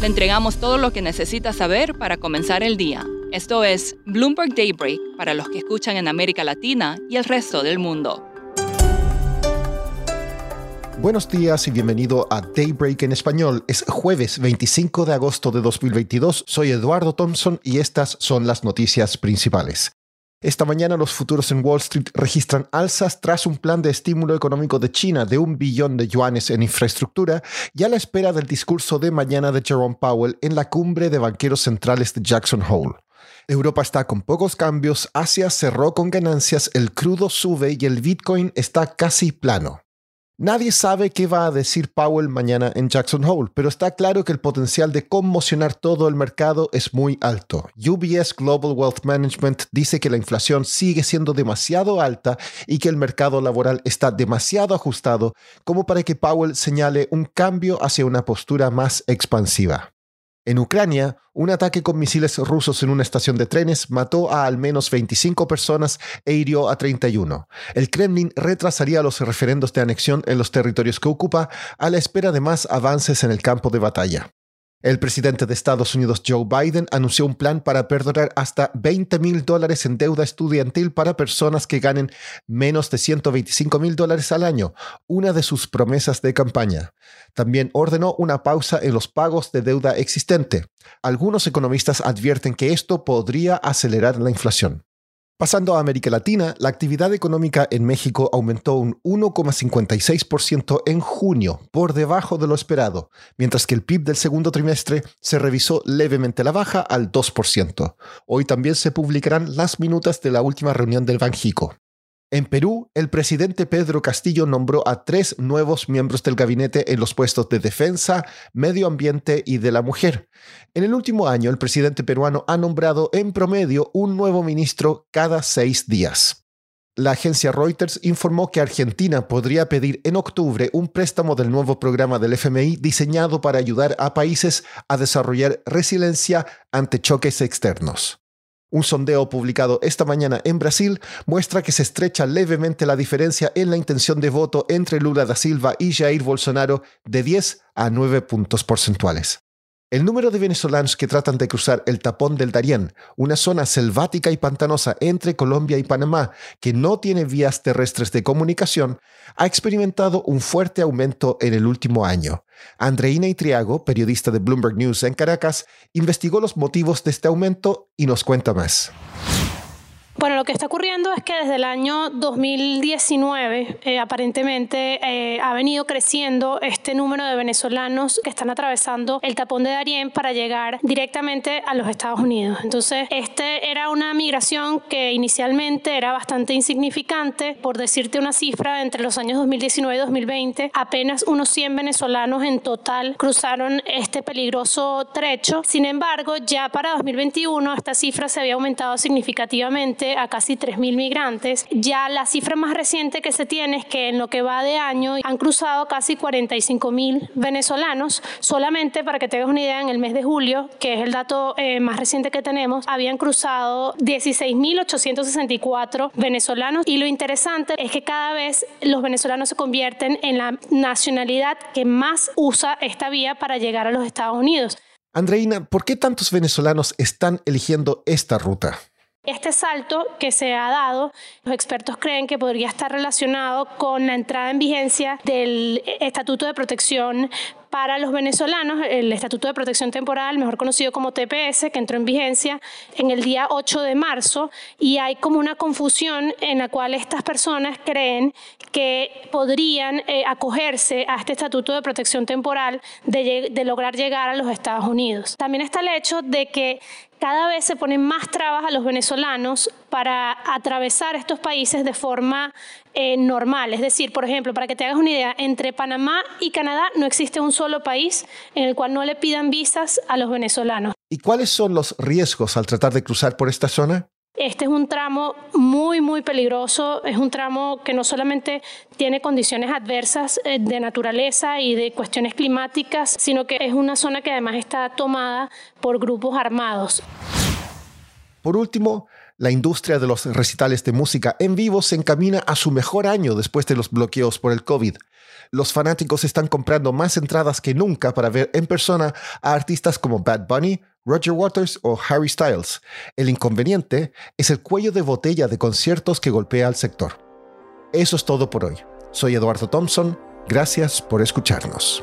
Le entregamos todo lo que necesita saber para comenzar el día. Esto es Bloomberg Daybreak para los que escuchan en América Latina y el resto del mundo. Buenos días y bienvenido a Daybreak en español. Es jueves 25 de agosto de 2022. Soy Eduardo Thompson y estas son las noticias principales. Esta mañana los futuros en Wall Street registran alzas tras un plan de estímulo económico de China de un billón de yuanes en infraestructura y a la espera del discurso de mañana de Jerome Powell en la cumbre de banqueros centrales de Jackson Hole. Europa está con pocos cambios, Asia cerró con ganancias, el crudo sube y el Bitcoin está casi plano. Nadie sabe qué va a decir Powell mañana en Jackson Hole, pero está claro que el potencial de conmocionar todo el mercado es muy alto. UBS Global Wealth Management dice que la inflación sigue siendo demasiado alta y que el mercado laboral está demasiado ajustado como para que Powell señale un cambio hacia una postura más expansiva. En Ucrania, un ataque con misiles rusos en una estación de trenes mató a al menos 25 personas e hirió a 31. El Kremlin retrasaría los referendos de anexión en los territorios que ocupa a la espera de más avances en el campo de batalla. El presidente de Estados Unidos, Joe Biden, anunció un plan para perdonar hasta 20 mil dólares en deuda estudiantil para personas que ganen menos de 125 mil dólares al año, una de sus promesas de campaña. También ordenó una pausa en los pagos de deuda existente. Algunos economistas advierten que esto podría acelerar la inflación. Pasando a América Latina, la actividad económica en México aumentó un 1,56% en junio, por debajo de lo esperado, mientras que el PIB del segundo trimestre se revisó levemente la baja al 2%. Hoy también se publicarán las minutas de la última reunión del Banjico. En Perú, el presidente Pedro Castillo nombró a tres nuevos miembros del gabinete en los puestos de defensa, medio ambiente y de la mujer. En el último año, el presidente peruano ha nombrado en promedio un nuevo ministro cada seis días. La agencia Reuters informó que Argentina podría pedir en octubre un préstamo del nuevo programa del FMI diseñado para ayudar a países a desarrollar resiliencia ante choques externos. Un sondeo publicado esta mañana en Brasil muestra que se estrecha levemente la diferencia en la intención de voto entre Lula da Silva y Jair Bolsonaro de 10 a 9 puntos porcentuales. El número de venezolanos que tratan de cruzar el tapón del Darién, una zona selvática y pantanosa entre Colombia y Panamá que no tiene vías terrestres de comunicación, ha experimentado un fuerte aumento en el último año. Andreina Itriago, periodista de Bloomberg News en Caracas, investigó los motivos de este aumento y nos cuenta más. Bueno, lo que está ocurriendo es que desde el año 2019 eh, aparentemente eh, ha venido creciendo este número de venezolanos que están atravesando el tapón de Darién para llegar directamente a los Estados Unidos. Entonces, este era una migración que inicialmente era bastante insignificante. Por decirte una cifra, entre los años 2019 y 2020, apenas unos 100 venezolanos en total cruzaron este peligroso trecho. Sin embargo, ya para 2021 esta cifra se había aumentado significativamente a casi 3.000 migrantes. Ya la cifra más reciente que se tiene es que en lo que va de año han cruzado casi 45.000 venezolanos. Solamente para que tengas una idea, en el mes de julio, que es el dato eh, más reciente que tenemos, habían cruzado 16.864 venezolanos. Y lo interesante es que cada vez los venezolanos se convierten en la nacionalidad que más usa esta vía para llegar a los Estados Unidos. Andreina, ¿por qué tantos venezolanos están eligiendo esta ruta? Este salto que se ha dado, los expertos creen que podría estar relacionado con la entrada en vigencia del Estatuto de Protección para los venezolanos, el Estatuto de Protección Temporal, mejor conocido como TPS, que entró en vigencia en el día 8 de marzo, y hay como una confusión en la cual estas personas creen que podrían eh, acogerse a este Estatuto de Protección Temporal de, de lograr llegar a los Estados Unidos. También está el hecho de que cada vez se ponen más trabas a los venezolanos para atravesar estos países de forma eh, normal. Es decir, por ejemplo, para que te hagas una idea, entre Panamá y Canadá no existe un solo país en el cual no le pidan visas a los venezolanos. ¿Y cuáles son los riesgos al tratar de cruzar por esta zona? Este es un tramo muy, muy peligroso. Es un tramo que no solamente tiene condiciones adversas eh, de naturaleza y de cuestiones climáticas, sino que es una zona que además está tomada por grupos armados. Por último, la industria de los recitales de música en vivo se encamina a su mejor año después de los bloqueos por el COVID. Los fanáticos están comprando más entradas que nunca para ver en persona a artistas como Bad Bunny, Roger Waters o Harry Styles. El inconveniente es el cuello de botella de conciertos que golpea al sector. Eso es todo por hoy. Soy Eduardo Thompson. Gracias por escucharnos.